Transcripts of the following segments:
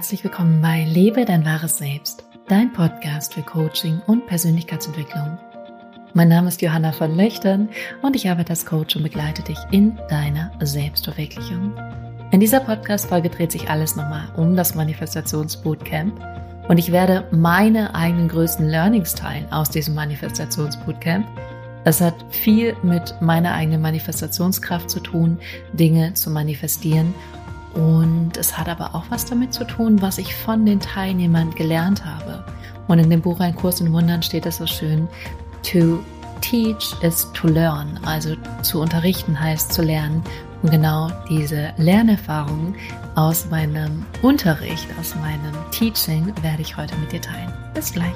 Herzlich willkommen bei Lebe dein wahres Selbst, dein Podcast für Coaching und Persönlichkeitsentwicklung. Mein Name ist Johanna von Löchtern und ich arbeite als Coach und begleite dich in deiner Selbstverwirklichung. In dieser Podcast-Folge dreht sich alles nochmal um das Manifestationsbootcamp und ich werde meine eigenen größten Learnings teilen aus diesem Manifestationsbootcamp. Es hat viel mit meiner eigenen Manifestationskraft zu tun, Dinge zu manifestieren und es hat aber auch was damit zu tun, was ich von den Teilnehmern gelernt habe. Und in dem Buch Ein Kurs in Wundern steht es so schön, to teach is to learn. Also zu unterrichten heißt zu lernen. Und genau diese Lernerfahrungen aus meinem Unterricht, aus meinem Teaching werde ich heute mit dir teilen. Bis gleich.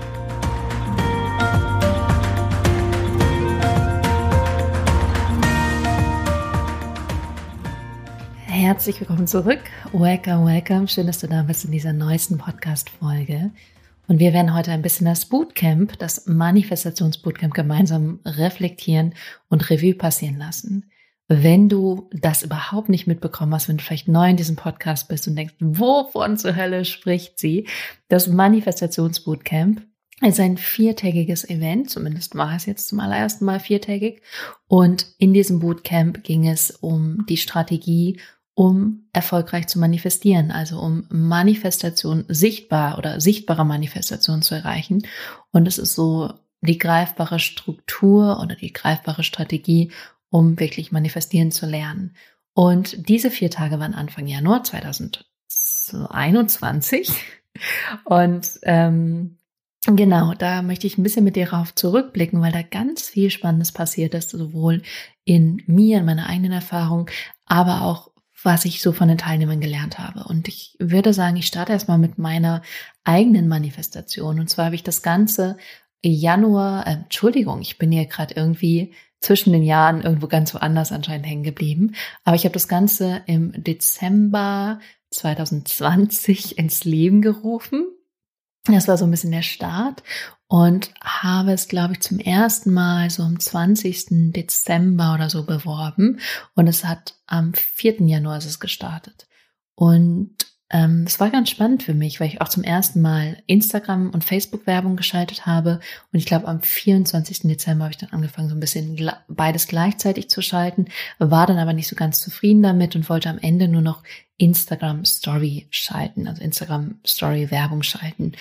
Herzlich willkommen zurück. Welcome, welcome. Schön, dass du da bist in dieser neuesten Podcast-Folge. Und wir werden heute ein bisschen das Bootcamp, das Manifestationsbootcamp gemeinsam reflektieren und Revue passieren lassen. Wenn du das überhaupt nicht mitbekommen hast, wenn du vielleicht neu in diesem Podcast bist und denkst, wovon zur Hölle spricht sie? Das Manifestationsbootcamp ist ein viertägiges Event, zumindest war es jetzt zum allerersten Mal viertägig. Und in diesem Bootcamp ging es um die Strategie um erfolgreich zu manifestieren, also um Manifestation sichtbar oder sichtbare Manifestation zu erreichen. Und es ist so die greifbare Struktur oder die greifbare Strategie, um wirklich manifestieren zu lernen. Und diese vier Tage waren Anfang Januar 2021. Und ähm, genau, da möchte ich ein bisschen mit dir darauf zurückblicken, weil da ganz viel Spannendes passiert ist, sowohl in mir, in meiner eigenen Erfahrung, aber auch was ich so von den Teilnehmern gelernt habe. Und ich würde sagen, ich starte erstmal mit meiner eigenen Manifestation. Und zwar habe ich das Ganze Januar, äh, Entschuldigung, ich bin hier gerade irgendwie zwischen den Jahren irgendwo ganz woanders anscheinend hängen geblieben. Aber ich habe das Ganze im Dezember 2020 ins Leben gerufen. Das war so ein bisschen der Start und habe es, glaube ich, zum ersten Mal so am 20. Dezember oder so beworben. Und es hat am 4. Januar ist es gestartet. Und ähm, es war ganz spannend für mich, weil ich auch zum ersten Mal Instagram und Facebook-Werbung geschaltet habe. Und ich glaube, am 24. Dezember habe ich dann angefangen, so ein bisschen beides gleichzeitig zu schalten, war dann aber nicht so ganz zufrieden damit und wollte am Ende nur noch Instagram Story schalten, also Instagram Story Werbung schalten.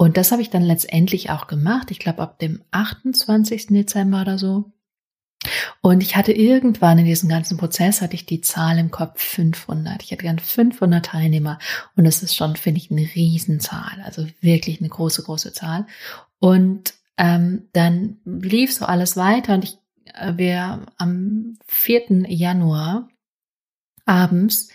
Und das habe ich dann letztendlich auch gemacht. Ich glaube, ab dem 28. Dezember oder so. Und ich hatte irgendwann in diesem ganzen Prozess hatte ich die Zahl im Kopf 500. Ich hatte gern 500 Teilnehmer und das ist schon, finde ich, eine Riesenzahl. Also wirklich eine große, große Zahl. Und ähm, dann lief so alles weiter und ich, äh, wir am 4. Januar abends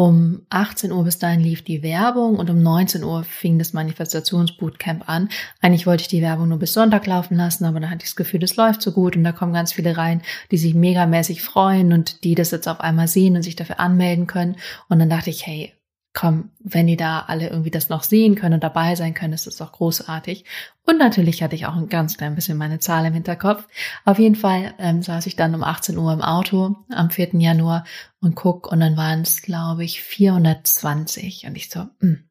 um 18 Uhr bis dahin lief die Werbung und um 19 Uhr fing das Manifestationsbootcamp an. Eigentlich wollte ich die Werbung nur bis Sonntag laufen lassen, aber dann hatte ich das Gefühl, das läuft so gut und da kommen ganz viele rein, die sich megamäßig freuen und die das jetzt auf einmal sehen und sich dafür anmelden können. Und dann dachte ich, hey, komm, wenn die da alle irgendwie das noch sehen können und dabei sein können, ist das doch großartig. Und natürlich hatte ich auch ein ganz klein bisschen meine Zahl im Hinterkopf. Auf jeden Fall ähm, saß ich dann um 18 Uhr im Auto am 4. Januar und guck und dann waren es, glaube ich, 420. Und ich so, mh, hm,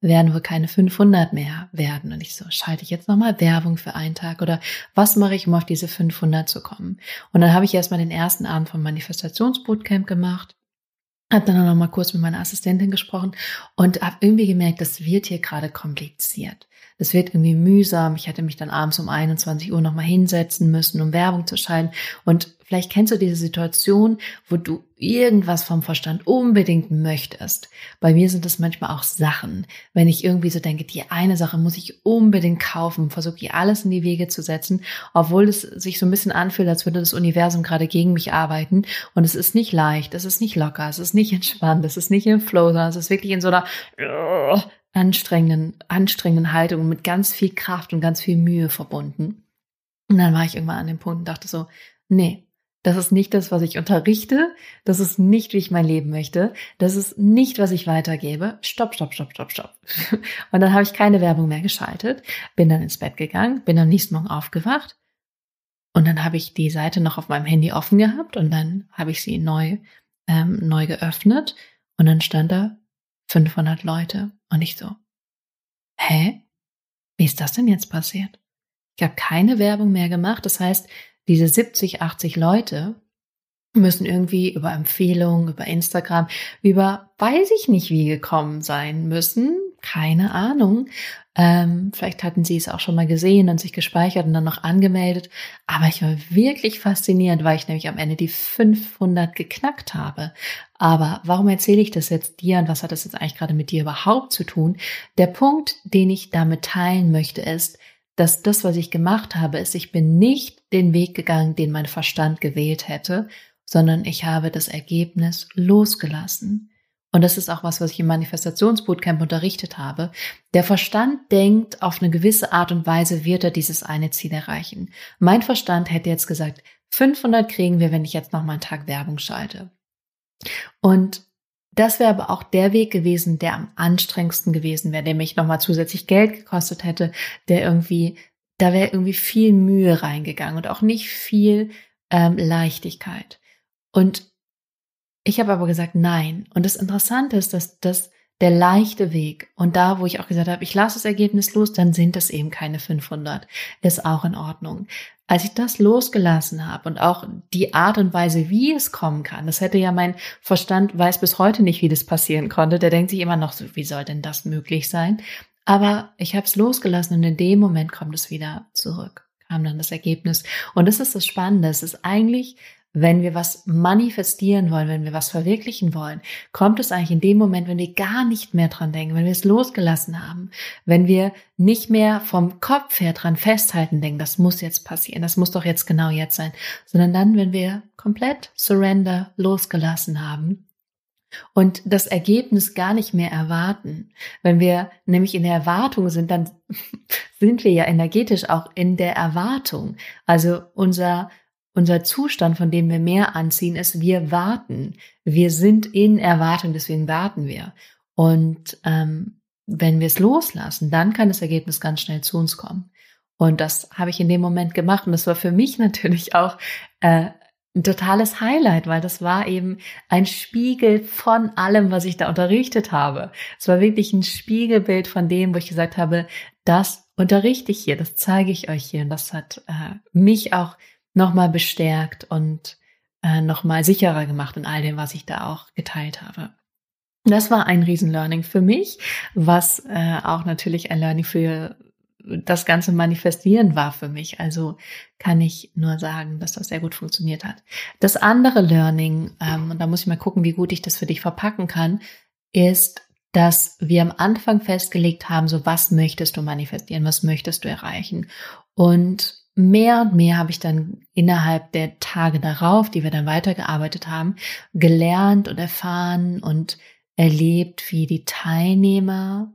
werden wohl keine 500 mehr werden. Und ich so, schalte ich jetzt nochmal Werbung für einen Tag oder was mache ich, um auf diese 500 zu kommen? Und dann habe ich erstmal den ersten Abend vom Manifestationsbootcamp gemacht hab dann noch mal kurz mit meiner Assistentin gesprochen und habe irgendwie gemerkt, das wird hier gerade kompliziert. Das wird irgendwie mühsam. Ich hätte mich dann abends um 21 Uhr noch mal hinsetzen müssen, um Werbung zu schalten. Und vielleicht kennst du diese Situation, wo du irgendwas vom Verstand unbedingt möchtest. Bei mir sind es manchmal auch Sachen. Wenn ich irgendwie so denke, die eine Sache muss ich unbedingt kaufen, versuche ich alles in die Wege zu setzen, obwohl es sich so ein bisschen anfühlt, als würde das Universum gerade gegen mich arbeiten. Und es ist nicht leicht, es ist nicht locker, es ist nicht entspannt, es ist nicht im Flow, sondern es ist wirklich in so einer anstrengenden, anstrengenden Haltung mit ganz viel Kraft und ganz viel Mühe verbunden. Und dann war ich irgendwann an dem Punkt und dachte so, nee, das ist nicht das, was ich unterrichte. Das ist nicht, wie ich mein Leben möchte. Das ist nicht, was ich weitergebe. Stopp, stopp, stopp, stopp, stopp. Und dann habe ich keine Werbung mehr geschaltet, bin dann ins Bett gegangen, bin am nächsten Morgen aufgewacht und dann habe ich die Seite noch auf meinem Handy offen gehabt und dann habe ich sie neu, ähm, neu geöffnet und dann stand da 500 Leute. Und ich so, hä? Wie ist das denn jetzt passiert? Ich habe keine Werbung mehr gemacht. Das heißt, diese 70, 80 Leute müssen irgendwie über Empfehlungen, über Instagram, über weiß ich nicht wie gekommen sein müssen. Keine Ahnung. Ähm, vielleicht hatten sie es auch schon mal gesehen und sich gespeichert und dann noch angemeldet. Aber ich war wirklich faszinierend, weil ich nämlich am Ende die 500 geknackt habe. Aber warum erzähle ich das jetzt dir und was hat das jetzt eigentlich gerade mit dir überhaupt zu tun? Der Punkt, den ich damit teilen möchte, ist, dass das, was ich gemacht habe, ist, ich bin nicht den Weg gegangen, den mein Verstand gewählt hätte, sondern ich habe das Ergebnis losgelassen. Und das ist auch was, was ich im Manifestationsbootcamp unterrichtet habe. Der Verstand denkt, auf eine gewisse Art und Weise wird er dieses eine Ziel erreichen. Mein Verstand hätte jetzt gesagt, 500 kriegen wir, wenn ich jetzt noch mal einen Tag Werbung schalte. Und das wäre aber auch der Weg gewesen, der am anstrengendsten gewesen wäre, der mich nochmal zusätzlich Geld gekostet hätte, der irgendwie, da wäre irgendwie viel Mühe reingegangen und auch nicht viel ähm, Leichtigkeit. Und ich habe aber gesagt, nein. Und das Interessante ist, dass das der leichte Weg und da, wo ich auch gesagt habe, ich lasse das Ergebnis los, dann sind es eben keine 500. Ist auch in Ordnung. Als ich das losgelassen habe und auch die Art und Weise, wie es kommen kann, das hätte ja mein Verstand weiß bis heute nicht, wie das passieren konnte. Der denkt sich immer noch so, wie soll denn das möglich sein? Aber ich habe es losgelassen und in dem Moment kommt es wieder zurück, kam dann das Ergebnis. Und das ist das Spannende. Es ist eigentlich wenn wir was manifestieren wollen, wenn wir was verwirklichen wollen, kommt es eigentlich in dem Moment, wenn wir gar nicht mehr dran denken, wenn wir es losgelassen haben, wenn wir nicht mehr vom Kopf her dran festhalten, denken, das muss jetzt passieren, das muss doch jetzt genau jetzt sein, sondern dann, wenn wir komplett Surrender losgelassen haben und das Ergebnis gar nicht mehr erwarten. Wenn wir nämlich in der Erwartung sind, dann sind wir ja energetisch auch in der Erwartung. Also unser unser Zustand, von dem wir mehr anziehen, ist, wir warten. Wir sind in Erwartung, deswegen warten wir. Und ähm, wenn wir es loslassen, dann kann das Ergebnis ganz schnell zu uns kommen. Und das habe ich in dem Moment gemacht. Und das war für mich natürlich auch äh, ein totales Highlight, weil das war eben ein Spiegel von allem, was ich da unterrichtet habe. Es war wirklich ein Spiegelbild von dem, wo ich gesagt habe, das unterrichte ich hier, das zeige ich euch hier. Und das hat äh, mich auch nochmal bestärkt und äh, nochmal sicherer gemacht in all dem, was ich da auch geteilt habe. Das war ein Riesen-Learning für mich, was äh, auch natürlich ein Learning für das ganze Manifestieren war für mich. Also kann ich nur sagen, dass das sehr gut funktioniert hat. Das andere Learning, ähm, und da muss ich mal gucken, wie gut ich das für dich verpacken kann, ist, dass wir am Anfang festgelegt haben, so was möchtest du manifestieren, was möchtest du erreichen. Und mehr und mehr habe ich dann innerhalb der Tage darauf, die wir dann weitergearbeitet haben, gelernt und erfahren und erlebt, wie die Teilnehmer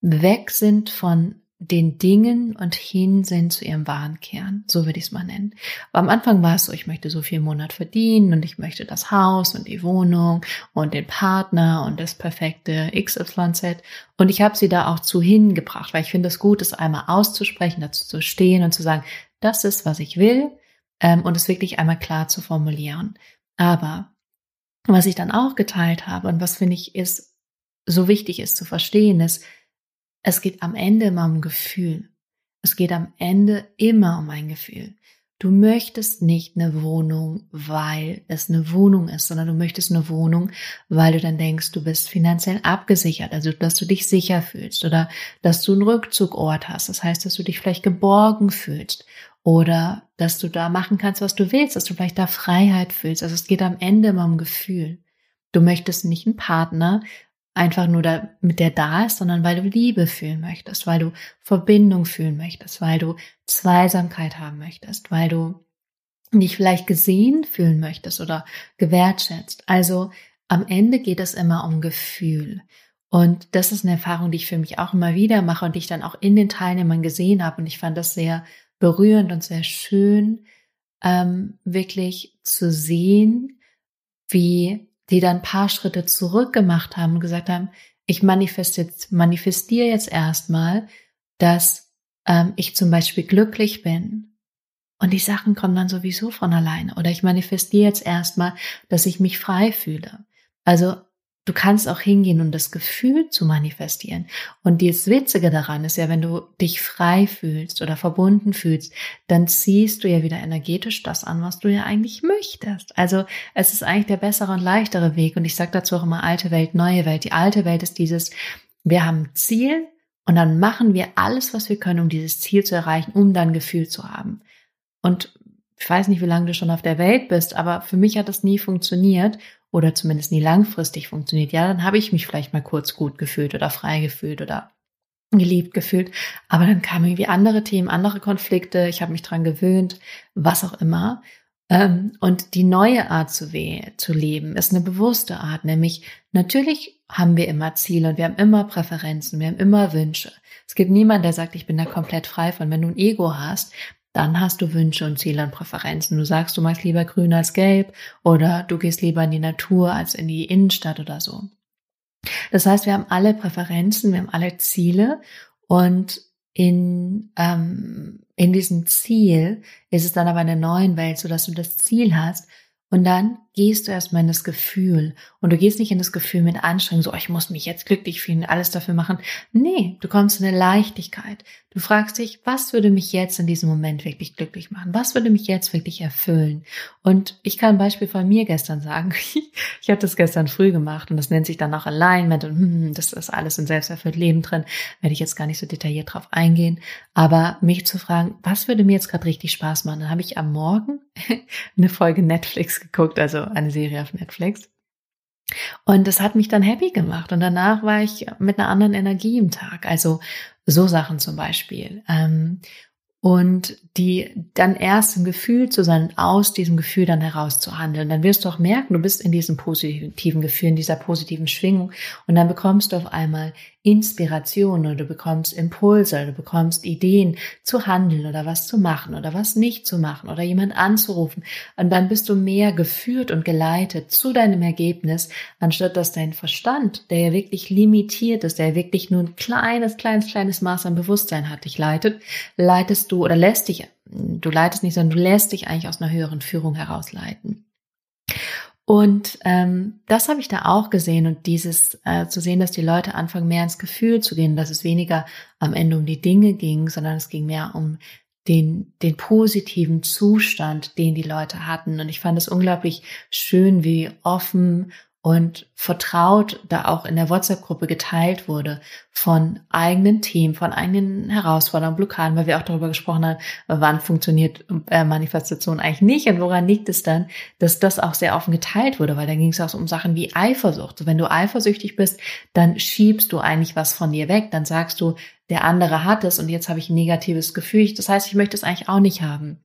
weg sind von den Dingen und hin sind zu ihrem wahren Kern. So würde ich es mal nennen. Aber am Anfang war es so, ich möchte so viel im Monat verdienen und ich möchte das Haus und die Wohnung und den Partner und das perfekte XYZ. Und ich habe sie da auch zu hingebracht, weil ich finde es gut, es einmal auszusprechen, dazu zu stehen und zu sagen, das ist, was ich will ähm, und es wirklich einmal klar zu formulieren. Aber was ich dann auch geteilt habe und was finde ich ist so wichtig ist zu verstehen, ist, es geht am Ende immer um Gefühl. Es geht am Ende immer um ein Gefühl. Du möchtest nicht eine Wohnung, weil es eine Wohnung ist, sondern du möchtest eine Wohnung, weil du dann denkst, du bist finanziell abgesichert, also dass du dich sicher fühlst oder dass du einen Rückzugort hast. Das heißt, dass du dich vielleicht geborgen fühlst oder dass du da machen kannst, was du willst, dass du vielleicht da Freiheit fühlst. Also es geht am Ende immer um Gefühl. Du möchtest nicht einen Partner, einfach nur da, mit der da ist, sondern weil du Liebe fühlen möchtest, weil du Verbindung fühlen möchtest, weil du Zweisamkeit haben möchtest, weil du dich vielleicht gesehen fühlen möchtest oder gewertschätzt. Also am Ende geht es immer um Gefühl. Und das ist eine Erfahrung, die ich für mich auch immer wieder mache und die ich dann auch in den Teilnehmern gesehen habe. Und ich fand das sehr berührend und sehr schön, ähm, wirklich zu sehen, wie die dann ein paar Schritte zurück gemacht haben und gesagt haben, ich manifestiere jetzt erstmal, dass ähm, ich zum Beispiel glücklich bin. Und die Sachen kommen dann sowieso von alleine. Oder ich manifestiere jetzt erstmal, dass ich mich frei fühle. Also du kannst auch hingehen, um das Gefühl zu manifestieren. Und das Witzige daran ist ja, wenn du dich frei fühlst oder verbunden fühlst, dann ziehst du ja wieder energetisch das an, was du ja eigentlich möchtest. Also es ist eigentlich der bessere und leichtere Weg. Und ich sage dazu auch immer alte Welt, neue Welt. Die alte Welt ist dieses, wir haben Ziel und dann machen wir alles, was wir können, um dieses Ziel zu erreichen, um dann Gefühl zu haben. Und ich weiß nicht, wie lange du schon auf der Welt bist, aber für mich hat das nie funktioniert oder zumindest nie langfristig funktioniert. Ja, dann habe ich mich vielleicht mal kurz gut gefühlt oder frei gefühlt oder geliebt gefühlt, aber dann kamen irgendwie andere Themen, andere Konflikte, ich habe mich dran gewöhnt, was auch immer. Ähm, und die neue Art zu, zu leben ist eine bewusste Art, nämlich natürlich haben wir immer Ziele und wir haben immer Präferenzen, wir haben immer Wünsche. Es gibt niemanden, der sagt, ich bin da komplett frei von. Wenn du ein Ego hast, dann hast du Wünsche und Ziele und Präferenzen. Du sagst, du magst lieber grün als gelb oder du gehst lieber in die Natur als in die Innenstadt oder so. Das heißt, wir haben alle Präferenzen, wir haben alle Ziele und in, ähm, in diesem Ziel ist es dann aber in der neuen Welt so, dass du das Ziel hast und dann gehst du erstmal in das Gefühl. Und du gehst nicht in das Gefühl mit Anstrengung, so, oh, ich muss mich jetzt glücklich fühlen, alles dafür machen. Nee, du kommst in eine Leichtigkeit. Du fragst dich, was würde mich jetzt in diesem Moment wirklich glücklich machen? Was würde mich jetzt wirklich erfüllen? Und ich kann ein Beispiel von mir gestern sagen. ich habe das gestern früh gemacht und das nennt sich dann auch Alignment und hm, das ist alles in selbsterfüllt Leben drin. Werde ich jetzt gar nicht so detailliert drauf eingehen. Aber mich zu fragen, was würde mir jetzt gerade richtig Spaß machen? Dann habe ich am Morgen eine Folge Netflix geguckt, also eine Serie auf Netflix. Und das hat mich dann happy gemacht. Und danach war ich mit einer anderen Energie im Tag. Also so Sachen zum Beispiel. Und die dann erst im Gefühl zu sein, aus diesem Gefühl dann heraus zu handeln. Dann wirst du auch merken, du bist in diesem positiven Gefühl, in dieser positiven Schwingung und dann bekommst du auf einmal Inspiration oder du bekommst Impulse oder du bekommst Ideen zu handeln oder was zu machen oder was nicht zu machen oder jemand anzurufen. Und dann bist du mehr geführt und geleitet zu deinem Ergebnis, anstatt dass dein Verstand, der ja wirklich limitiert ist, der ja wirklich nur ein kleines, kleines, kleines Maß an Bewusstsein hat, dich leitet, leitest du oder lässt dich, du leitest nicht, sondern du lässt dich eigentlich aus einer höheren Führung herausleiten. Und ähm, das habe ich da auch gesehen und dieses äh, zu sehen, dass die Leute anfangen mehr ins Gefühl zu gehen, dass es weniger am Ende um die Dinge ging, sondern es ging mehr um den, den positiven Zustand, den die Leute hatten. Und ich fand es unglaublich schön, wie offen und vertraut da auch in der WhatsApp-Gruppe geteilt wurde von eigenen Themen, von eigenen Herausforderungen, Blockaden, weil wir auch darüber gesprochen haben, wann funktioniert äh, Manifestation eigentlich nicht und woran liegt es dann, dass das auch sehr offen geteilt wurde, weil da ging es auch um Sachen wie Eifersucht. Wenn du eifersüchtig bist, dann schiebst du eigentlich was von dir weg, dann sagst du, der andere hat es und jetzt habe ich ein negatives Gefühl. Das heißt, ich möchte es eigentlich auch nicht haben.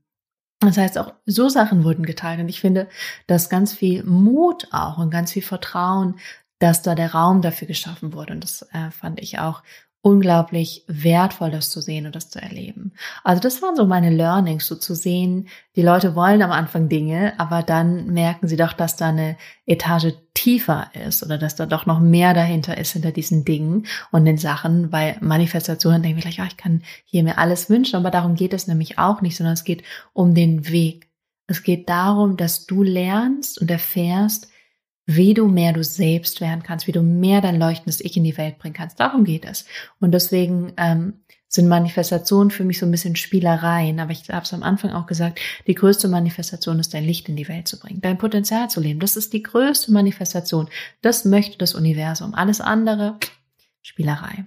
Das heißt, auch so Sachen wurden geteilt. Und ich finde, dass ganz viel Mut auch und ganz viel Vertrauen, dass da der Raum dafür geschaffen wurde. Und das äh, fand ich auch unglaublich wertvoll, das zu sehen und das zu erleben. Also das waren so meine Learnings, so zu sehen, die Leute wollen am Anfang Dinge, aber dann merken sie doch, dass da eine Etage tiefer ist oder dass da doch noch mehr dahinter ist hinter diesen Dingen und den Sachen, weil Manifestationen denken wir gleich, oh, ich kann hier mir alles wünschen, aber darum geht es nämlich auch nicht, sondern es geht um den Weg. Es geht darum, dass du lernst und erfährst, wie du mehr du selbst werden kannst, wie du mehr dein leuchtendes Ich in die Welt bringen kannst. Darum geht es. Und deswegen ähm, sind Manifestationen für mich so ein bisschen Spielereien. Aber ich habe es am Anfang auch gesagt, die größte Manifestation ist, dein Licht in die Welt zu bringen, dein Potenzial zu leben. Das ist die größte Manifestation. Das möchte das Universum. Alles andere, Spielerei.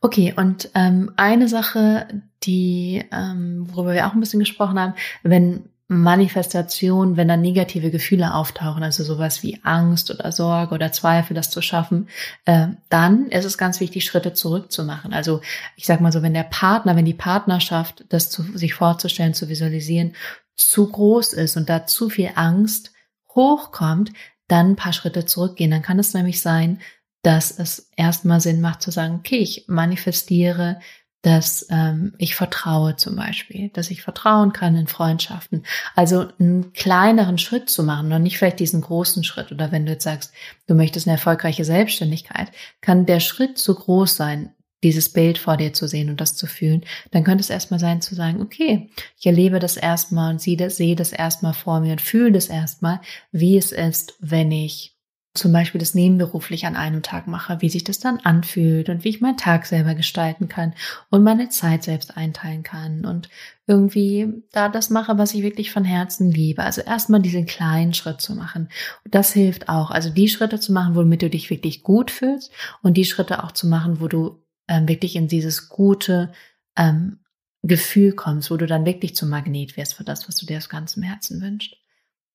Okay, und ähm, eine Sache, die, ähm, worüber wir auch ein bisschen gesprochen haben, wenn Manifestation, wenn da negative Gefühle auftauchen, also sowas wie Angst oder Sorge oder Zweifel, das zu schaffen, äh, dann ist es ganz wichtig, Schritte zurückzumachen. Also ich sag mal so, wenn der Partner, wenn die Partnerschaft, das zu, sich vorzustellen, zu visualisieren, zu groß ist und da zu viel Angst hochkommt, dann ein paar Schritte zurückgehen. Dann kann es nämlich sein, dass es erstmal Sinn macht zu sagen, okay, ich manifestiere dass ähm, ich vertraue zum Beispiel, dass ich vertrauen kann in Freundschaften. Also einen kleineren Schritt zu machen und nicht vielleicht diesen großen Schritt. Oder wenn du jetzt sagst, du möchtest eine erfolgreiche Selbstständigkeit, kann der Schritt zu groß sein, dieses Bild vor dir zu sehen und das zu fühlen, dann könnte es erstmal sein zu sagen, okay, ich erlebe das erstmal und sehe das, erstmal vor mir und fühle das erstmal, wie es ist, wenn ich zum Beispiel das nebenberuflich an einem Tag mache, wie sich das dann anfühlt und wie ich meinen Tag selber gestalten kann und meine Zeit selbst einteilen kann und irgendwie da das mache, was ich wirklich von Herzen liebe. Also erstmal diesen kleinen Schritt zu machen. Das hilft auch. Also die Schritte zu machen, womit du dich wirklich gut fühlst und die Schritte auch zu machen, wo du ähm, wirklich in dieses gute ähm, Gefühl kommst, wo du dann wirklich zum Magnet wirst für das, was du dir aus ganzem Herzen wünschst.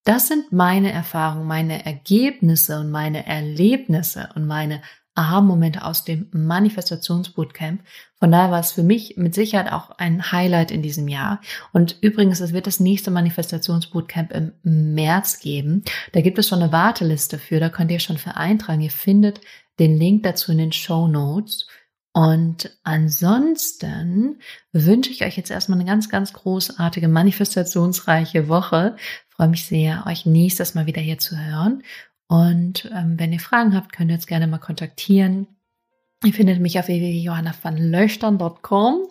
Das sind meine Erfahrungen, meine Ergebnisse und meine Erlebnisse und meine Aha-Momente aus dem Manifestationsbootcamp. Von daher war es für mich mit Sicherheit auch ein Highlight in diesem Jahr. Und übrigens, es wird das nächste Manifestationsbootcamp im März geben. Da gibt es schon eine Warteliste für, da könnt ihr schon für eintragen. Ihr findet den Link dazu in den Show Notes. Und ansonsten wünsche ich euch jetzt erstmal eine ganz, ganz großartige, manifestationsreiche Woche. Ich freue mich sehr, euch nächstes Mal wieder hier zu hören. Und ähm, wenn ihr Fragen habt, könnt ihr uns gerne mal kontaktieren. Ihr findet mich auf www.johannavanlöchtern.com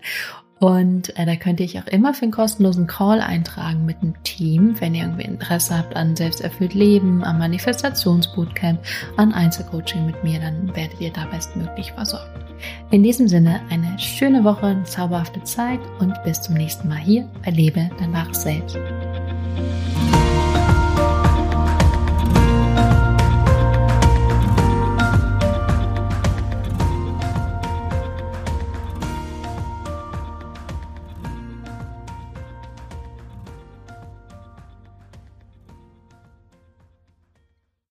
und äh, da könnt ihr euch auch immer für einen kostenlosen Call eintragen mit einem Team, wenn ihr irgendwie Interesse habt an selbsterfüllt Leben, am Manifestationsbootcamp, an Einzelcoaching mit mir, dann werdet ihr da bestmöglich versorgt. In diesem Sinne eine schöne Woche, eine zauberhafte Zeit und bis zum nächsten Mal hier bei Lebe dein wahres Selbst.